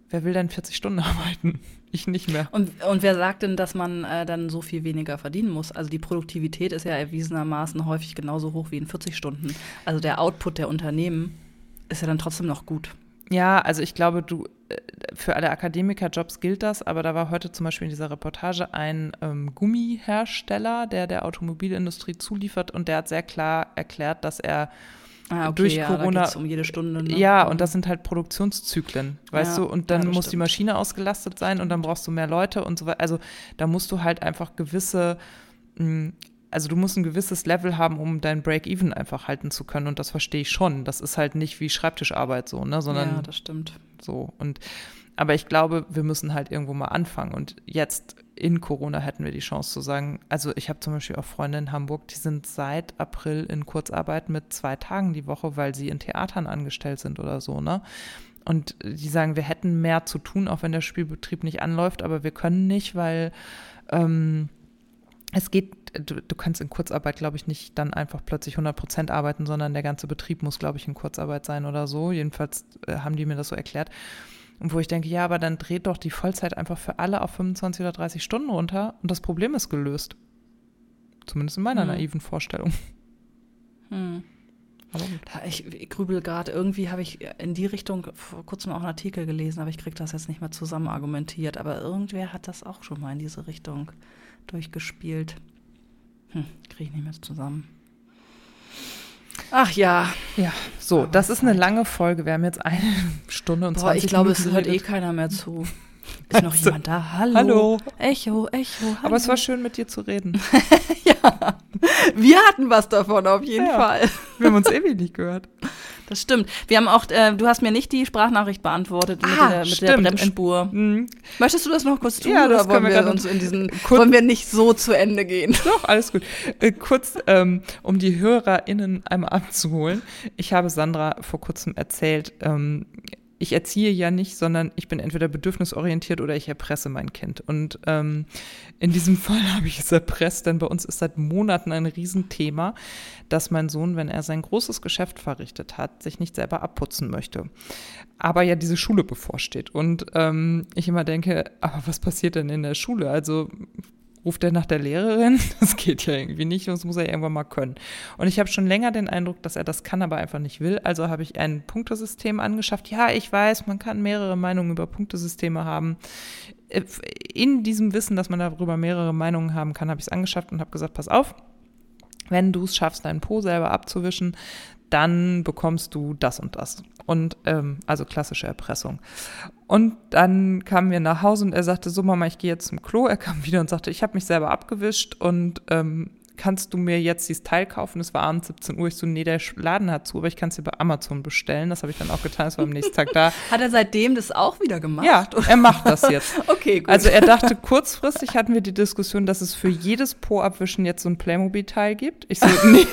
wer will denn 40 Stunden arbeiten? Ich nicht mehr. Und, und wer sagt denn, dass man äh, dann so viel weniger verdienen muss? Also die Produktivität ist ja erwiesenermaßen häufig genauso hoch wie in 40 Stunden. Also der Output der Unternehmen ist ja dann trotzdem noch gut. Ja, also ich glaube, du, äh, für alle Akademikerjobs gilt das, aber da war heute zum Beispiel in dieser Reportage ein ähm, Gummihersteller, der der Automobilindustrie zuliefert und der hat sehr klar erklärt, dass er Ah, okay, durch ja, Corona. Da um jede Stunde. Ne? Ja, und das sind halt Produktionszyklen, weißt Ja, du? Und dann ja, muss die stimmt. Maschine ausgelastet sein und dann brauchst du mehr Leute und so weiter. Also da musst du halt einfach gewisse, mh, also du musst ein gewisses Level haben, um dein Break-Even einfach halten zu können. Und das verstehe ich schon. Das ist halt nicht wie Schreibtischarbeit so, ne? Sondern ja, das stimmt. so. Und aber ich glaube, wir müssen halt irgendwo mal anfangen. Und jetzt in Corona hätten wir die Chance zu sagen, also ich habe zum Beispiel auch Freunde in Hamburg, die sind seit April in Kurzarbeit mit zwei Tagen die Woche, weil sie in Theatern angestellt sind oder so, ne? Und die sagen, wir hätten mehr zu tun, auch wenn der Spielbetrieb nicht anläuft, aber wir können nicht, weil ähm, es geht, du, du kannst in Kurzarbeit, glaube ich, nicht dann einfach plötzlich 100 Prozent arbeiten, sondern der ganze Betrieb muss, glaube ich, in Kurzarbeit sein oder so. Jedenfalls äh, haben die mir das so erklärt. Und wo ich denke, ja, aber dann dreht doch die Vollzeit einfach für alle auf 25 oder 30 Stunden runter und das Problem ist gelöst. Zumindest in meiner Hm. naiven Vorstellung. Hm. Ich, ich grübel gerade, irgendwie habe ich in die Richtung vor kurzem auch einen Artikel gelesen, aber ich kriege das jetzt nicht mehr zusammen argumentiert. Aber irgendwer hat das auch schon mal in diese Richtung durchgespielt. Hm, kriege ich nicht mehr zusammen. Ach ja, Ja, so, das ist eine lange Folge. Wir haben jetzt eine Stunde und boah, 20 ich glaube, Minuten es hört eh keiner mehr zu. Ist noch Also, jemand da? Hallo. Hallo. Echo, Echo. Hallo. Aber es war schön, mit dir zu reden. ja. Wir hatten was davon, auf jeden Ja. Fall. Wir haben uns ewig nicht gehört. Das stimmt. Wir haben auch, äh, du hast mir nicht die Sprachnachricht beantwortet mit, Ah, der, mit der. Bremsspur. Mhm. Möchtest du das noch kurz tun Ja, das oder wollen wir wir uns in diesen, Kurz- wollen wir nicht so zu Ende gehen? Doch, alles gut. Äh, kurz, ähm, um die HörerInnen einmal abzuholen. Ich habe Sandra vor kurzem erzählt, ähm, ich erziehe ja nicht, sondern ich bin entweder bedürfnisorientiert oder ich erpresse mein Kind. Und ähm, in diesem Fall habe ich es erpresst, denn bei uns ist seit Monaten ein Riesenthema, dass mein Sohn, wenn er sein großes Geschäft verrichtet hat, sich nicht selber abputzen möchte. Aber ja diese Schule bevorsteht. Und ähm, ich immer denke, aber was passiert denn in der Schule? Also ruft er nach der Lehrerin? Das geht ja irgendwie nicht, das muss er irgendwann mal können. Und ich habe schon länger den Eindruck, dass er das kann, aber einfach nicht will. Also habe ich ein Punktesystem angeschafft. Ja, ich weiß, man kann mehrere Meinungen über Punktesysteme haben. In diesem Wissen, dass man darüber mehrere Meinungen haben kann, habe ich es angeschafft und habe gesagt, pass auf, wenn du es schaffst, deinen Po selber abzuwischen, dann bekommst du das und das. Und ähm, also klassische Erpressung. Und dann kamen wir nach Hause und er sagte, so Mama, ich gehe jetzt zum Klo. Er kam wieder und sagte, ich habe mich selber abgewischt und ähm, kannst du mir jetzt dieses Teil kaufen? Es war abends 17 Uhr. Ich so, nee, der Laden hat zu, aber ich kann es dir bei Amazon bestellen. Das habe ich dann auch getan. Das war am nächsten Tag da. Hat er seitdem das auch wieder gemacht? Ja, er macht das jetzt. Okay, gut. Also er dachte, kurzfristig hatten wir die Diskussion, dass es für jedes Po-Abwischen jetzt so ein Playmobil-Teil gibt. Ich so, nee.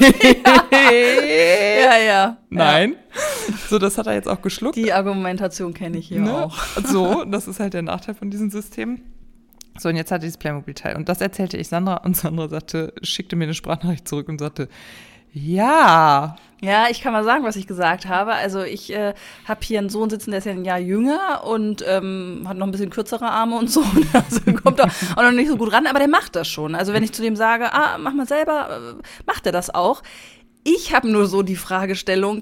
ja, ja. Nein. So, das hat er jetzt auch geschluckt. Die Argumentation kenne ich hier ne? auch. So, das ist halt der Nachteil von diesem System. So, und jetzt hat er dieses Playmobil-Teil. Und das erzählte ich Sandra und Sandra sagte, schickte mir eine Sprachnachricht zurück und sagte, ja, Ja, ich kann mal sagen, was ich gesagt habe. Also ich äh, habe hier einen Sohn sitzen, der ist ja ein Jahr jünger und ähm, hat noch ein bisschen kürzere Arme und so. Also kommt da auch noch nicht so gut ran, aber der macht das schon. Also wenn ich zu dem sage, ah, mach mal selber, äh, macht er das auch. Ich habe nur so die Fragestellung,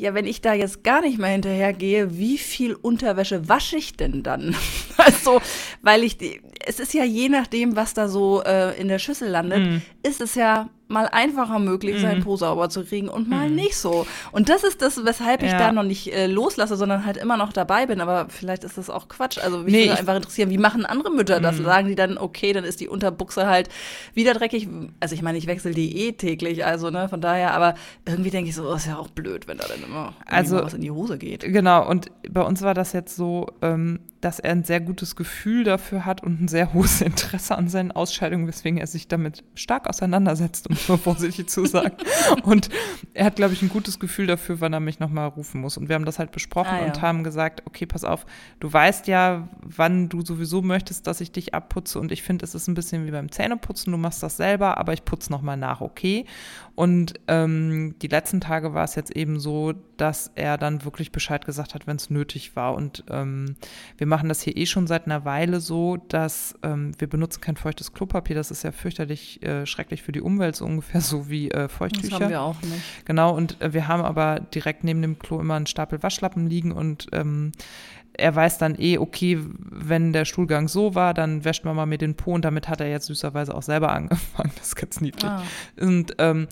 ja, wenn ich da jetzt gar nicht mehr hinterhergehe, wie viel Unterwäsche wasche ich denn dann? also, weil ich, die, es ist ja je nachdem, was da so äh, in der Schüssel landet, Mhm. ist es ja mal einfacher möglich, mhm. seinen Po sauber zu kriegen und mal mhm. nicht so. Und das ist das, weshalb ich ja. da noch nicht äh, loslasse, sondern halt immer noch dabei bin. Aber vielleicht ist das auch Quatsch. Also mich nee, würde einfach interessieren, wie machen andere Mütter das? Mhm. Sagen die dann, okay, dann ist die Unterbuchse halt wieder dreckig. Also ich meine, ich wechsle die eh täglich, also ne, von daher, aber irgendwie denke ich so, oh, ist ja auch blöd, wenn da dann immer also, was in die Hose geht. Genau, und bei uns war das jetzt so, ähm, dass er ein sehr gutes Gefühl dafür hat und ein sehr hohes Interesse an seinen Ausscheidungen, weswegen er sich damit stark auseinandersetzt, um es mal vorsichtig zu sagen. Und er hat, glaube ich, ein gutes Gefühl dafür, wann er mich nochmal rufen muss. Und wir haben das halt besprochen ah, ja. und haben gesagt, okay, pass auf, du weißt ja, wann du sowieso möchtest, dass ich dich abputze. Und ich finde, es ist ein bisschen wie beim Zähneputzen, du machst das selber, aber ich putze nochmal nach, okay? Und ähm, die letzten Tage war es jetzt eben so, dass er dann wirklich Bescheid gesagt hat, wenn es nötig war. Und ähm, wir machen das hier eh schon seit einer Weile so, dass ähm, wir benutzen kein feuchtes Klopapier. Das ist ja fürchterlich äh, schrecklich für die Umwelt, so ungefähr so wie äh, Feuchttücher. Das haben wir auch nicht. Genau, und äh, wir haben aber direkt neben dem Klo immer einen Stapel Waschlappen liegen und ähm, er weiß dann eh, okay, wenn der Stuhlgang so war, dann wäscht man mal mir den Po und damit hat er jetzt süßerweise auch selber angefangen. Das ist ganz niedlich. Ah. Und ähm,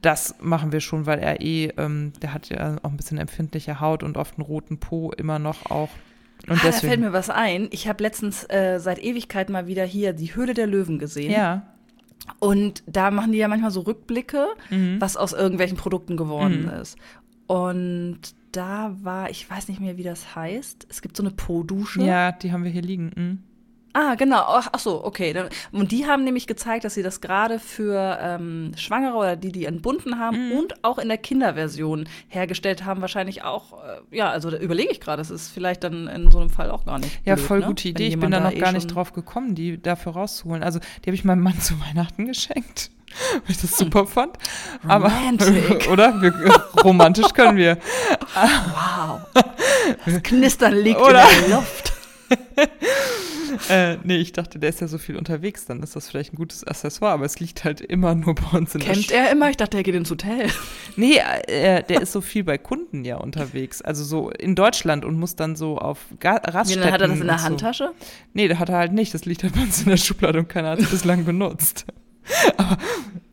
das machen wir schon, weil er eh, ähm, der hat ja auch ein bisschen empfindliche Haut und oft einen roten Po immer noch auch. Und ah, deswegen. da fällt mir was ein. Ich habe letztens äh, seit Ewigkeit mal wieder hier die Höhle der Löwen gesehen. Ja. Und da machen die ja manchmal so Rückblicke, mhm. was aus irgendwelchen Produkten geworden mhm. ist. Und da war, ich weiß nicht mehr, wie das heißt. Es gibt so eine Po-Dusche. Ja, die haben wir hier liegen. Mhm. Ah, genau. Ach, ach, so, okay. Und die haben nämlich gezeigt, dass sie das gerade für ähm, Schwangere oder die, die entbunden haben mhm. und auch in der Kinderversion hergestellt haben. Wahrscheinlich auch, äh, ja, also da überlege ich gerade, das ist vielleicht dann in so einem Fall auch gar nicht. Ja, blöd, voll ne? gute Idee. Ich bin da noch eh gar nicht drauf gekommen, die dafür rauszuholen. Also, die habe ich meinem Mann zu Weihnachten geschenkt. Weil ich das super fand. Aber, oder? Wir, romantisch können wir. wow. Das Knistern liegt oder? in der Luft. äh, nee, ich dachte, der ist ja so viel unterwegs, dann ist das vielleicht ein gutes Accessoire, aber es liegt halt immer nur bei uns in Kennt der er immer? Ich dachte, er geht ins Hotel. Nee, äh, der ist so viel bei Kunden ja unterwegs. Also so in Deutschland und muss dann so auf Ga Raststätten. Wie, hat er das in der Handtasche? So. Nee, der hat er halt nicht. Das liegt halt bei uns in der Schublade und keiner hat es bislang benutzt. Aber,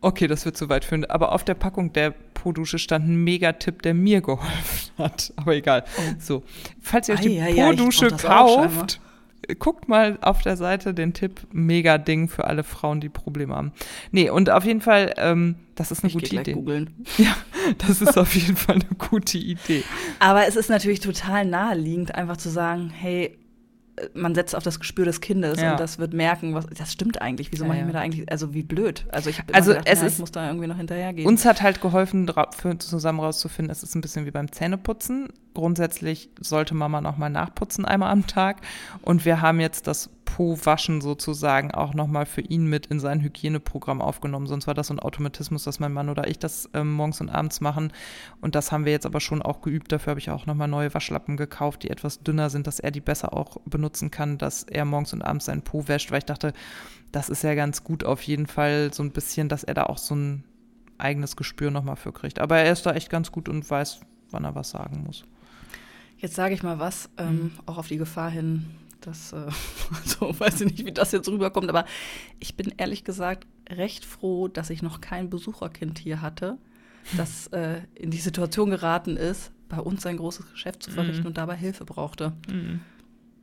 okay, das wird zu weit führen. Aber auf der Packung der Po-Dusche stand ein Megatipp, der mir geholfen hat. Aber egal. Oh. So, falls ihr euch die Po-Dusche kauft, guckt mal auf der Seite den Tipp, mega Ding für alle Frauen, die Probleme haben. Nee, und auf jeden Fall, ähm, das ist eine ich gute Idee. Googeln. Ja, das ist auf jeden Fall eine gute Idee. Aber es ist natürlich total naheliegend, einfach zu sagen, hey, man setzt auf das Gespür des Kindes ja. und das wird merken, was das stimmt eigentlich. Wieso ja, mache ich mir da eigentlich, also wie blöd. Also ich also gedacht, es na, ist, ich muss da irgendwie noch hinterhergehen. Uns hat halt geholfen, für, zusammen rauszufinden, es ist ein bisschen wie beim Zähneputzen. Grundsätzlich sollte Mama nochmal nachputzen einmal am Tag. Und wir haben jetzt das Po-Waschen sozusagen auch nochmal für ihn mit in sein Hygieneprogramm aufgenommen. Sonst war das so ein Automatismus, dass mein Mann oder ich das ähm, morgens und abends machen. Und das haben wir jetzt aber schon auch geübt. Dafür habe ich auch nochmal neue Waschlappen gekauft, die etwas dünner sind, dass er die besser auch benutzen kann, dass er morgens und abends seinen Po wäscht, weil ich dachte, das ist ja ganz gut auf jeden Fall so ein bisschen, dass er da auch so ein eigenes Gespür nochmal für kriegt. Aber er ist da echt ganz gut und weiß, wann er was sagen muss. Jetzt sage ich mal was, ähm, mhm. auch auf die Gefahr hin, das, äh, also weiß ich nicht, wie das jetzt rüberkommt, aber ich bin ehrlich gesagt recht froh, dass ich noch kein Besucherkind hier hatte, das äh, in die Situation geraten ist, bei uns ein großes Geschäft zu verrichten mhm. und dabei Hilfe brauchte. Mhm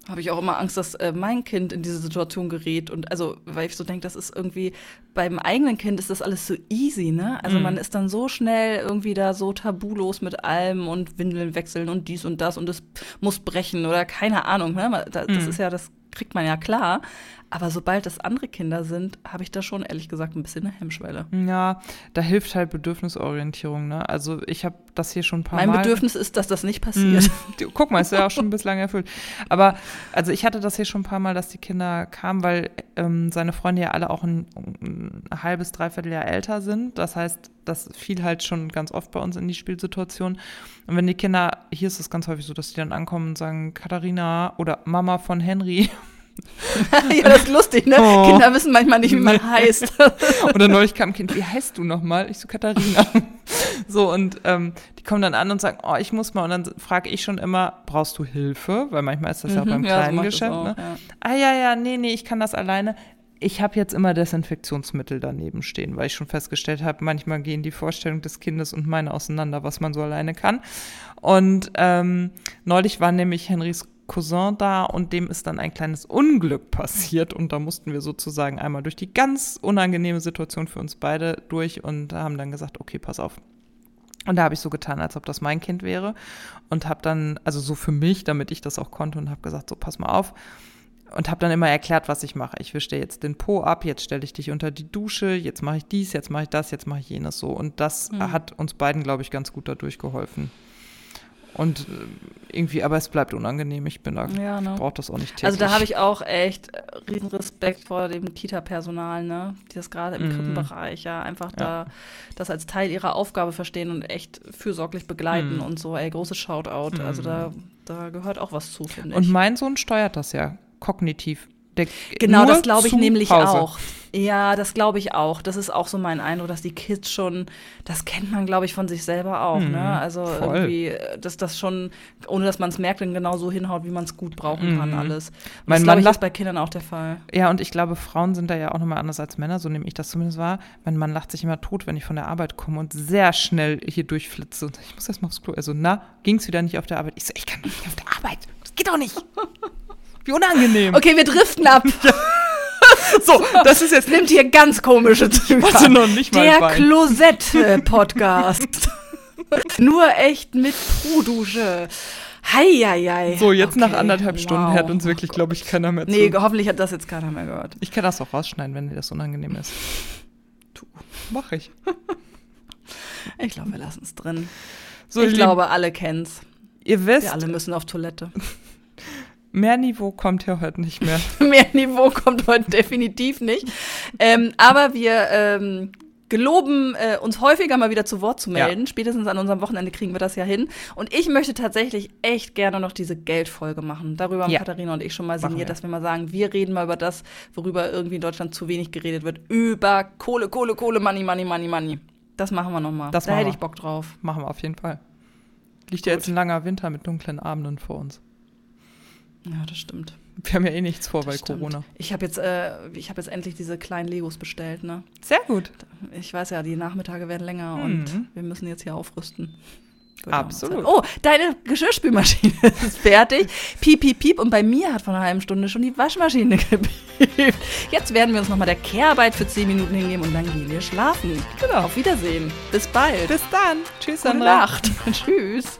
habe ich auch immer Angst, dass äh, mein Kind in diese Situation gerät. Und also, weil ich so denke, das ist irgendwie, beim eigenen Kind ist das alles so easy, ne? Also mhm. man ist dann so schnell irgendwie da so tabulos mit allem und Windeln wechseln und dies und das und es muss brechen oder keine Ahnung, ne? Das mhm. ist ja, das kriegt man ja klar. Aber sobald das andere Kinder sind, habe ich da schon ehrlich gesagt ein bisschen eine Hemmschwelle. Ja, da hilft halt Bedürfnisorientierung. Ne? Also ich habe das hier schon ein paar mein Mal. Mein Bedürfnis ist, dass das nicht passiert. Mhm. Guck mal, ist ja auch schon bislang erfüllt. Aber also ich hatte das hier schon ein paar Mal, dass die Kinder kamen, weil ähm, seine Freunde ja alle auch ein, ein halbes, dreiviertel Jahr älter sind. Das heißt, das fiel halt schon ganz oft bei uns in die Spielsituation. Und wenn die Kinder, hier ist es ganz häufig so, dass die dann ankommen und sagen, Katharina oder Mama von Henry ja, das ist lustig, ne? Oh. Kinder wissen manchmal nicht, wie man heißt. Oder neulich kam ein Kind, wie heißt du nochmal? Ich so, Katharina. so, und ähm, die kommen dann an und sagen, oh, ich muss mal. Und dann frage ich schon immer, brauchst du Hilfe? Weil manchmal ist das ja auch mhm. beim ja, kleinen Geschäft. Auch, ne? Ja. Ah ja, ja, nee, nee, ich kann das alleine. ich habe jetzt immer Desinfektionsmittel daneben stehen, weil ich schon festgestellt habe, manchmal gehen die Vorstellungen des Kindes und meine auseinander, was man so alleine kann. Und ähm, neulich war nämlich Henrys Cousin da und dem ist dann ein kleines Unglück passiert und da mussten wir sozusagen einmal durch die ganz unangenehme Situation für uns beide durch und haben dann gesagt, okay, pass auf. Und da habe ich so getan, als ob das mein Kind wäre und habe dann, also so für mich, damit ich das auch konnte und habe gesagt, so pass mal auf und habe dann immer erklärt, was ich mache. Ich wische dir jetzt den Po ab, jetzt stelle ich dich unter die Dusche, jetzt mache ich dies, jetzt mache ich das, jetzt mache ich jenes so. Und das mhm. hat uns beiden, glaube ich, ganz gut dadurch geholfen. Und äh, irgendwie, aber es bleibt unangenehm. Ich bin da, ja, ne? brauche das auch nicht täglich. Also da habe ich auch echt äh, riesen Respekt vor dem Kita-Personal, ne? Die das gerade im mhm. Krippenbereich ja einfach ja. da das als Teil ihrer Aufgabe verstehen und echt fürsorglich begleiten mhm. und so, ey, großes Shoutout. Mhm. Also da, da gehört auch was zu, finde ich. Und mein Sohn steuert das ja kognitiv. Der genau, das glaube ich nämlich Hause. auch. Ja, das glaube ich auch. Das ist auch so mein Eindruck, dass die Kids schon, das kennt man, glaube ich, von sich selber auch. Mhm, ne? Also voll. irgendwie, äh, dass das schon, ohne dass man es merkt, dann genau so hinhaut, wie man es gut brauchen mhm. kann, alles. mein das, Mann ich, ist bei Kindern auch der Fall. Ja, und ich glaube, Frauen sind da ja auch nochmal anders als Männer, so nehme ich das zumindest wahr. Mein Mann lacht sich immer tot, wenn ich von der Arbeit komme und sehr schnell hier durchflitze. Und ich muss erst mal aufs Klo. Also, na, ging es wieder nicht auf der Arbeit? Ich so, ich kann nicht auf der Arbeit. Das geht doch nicht. Wie unangenehm. Okay, wir driften ab. So, das ist jetzt. Nimmt hier ganz komische Züge. Warte noch nicht mal. Der Klosett-Podcast. Nur echt mit Pro-Dusche. Heieiei. So, jetzt okay. nach anderthalb Stunden wow. hört uns wirklich, glaube ich, keiner mehr zu. Nee, hoffentlich hat das jetzt keiner mehr gehört. Ich kann das auch rausschneiden, wenn dir das unangenehm ist. Tu. Mach ich. Ich glaube, wir lassen es drin. So, ich glaube, alle kennen's. Ihr wisst. Wir alle müssen auf Toilette. Mehr Niveau kommt hier heute nicht mehr. mehr Niveau kommt heute definitiv nicht. Ähm, aber wir ähm, geloben, äh, uns häufiger mal wieder zu Wort zu melden. Ja. Spätestens an unserem Wochenende kriegen wir das ja hin. Und ich möchte tatsächlich echt gerne noch diese Geldfolge machen. Darüber haben ja. Katharina und ich schon mal sinniert, dass wir mal sagen, wir reden mal über das, worüber irgendwie in Deutschland zu wenig geredet wird. Über Kohle, Kohle, Kohle, Money, Money, Money, Money. Das machen wir noch mal. Das da hätte ich Bock drauf. Machen wir auf jeden Fall. Liegt ja jetzt ein langer Winter mit dunklen Abenden vor uns. Ja, das stimmt. Wir haben ja eh nichts vor das bei stimmt. Corona. Ich habe jetzt, äh, ich hab jetzt endlich diese kleinen Legos bestellt. Ne? Sehr gut. Ich weiß ja, die Nachmittage werden länger mhm. und wir müssen jetzt hier aufrüsten. Genau. Absolut. Oh, deine Geschirrspülmaschine ist fertig. Piep, piep, piep. Und bei mir hat vor einer halben Stunde schon die Waschmaschine gepiept. Jetzt werden wir uns nochmal der Kehrarbeit für 10 Minuten hingeben und dann gehen wir schlafen. Genau. Auf Wiedersehen. Bis bald. Bis dann. Tschüss, Gute Nacht. Tschüss.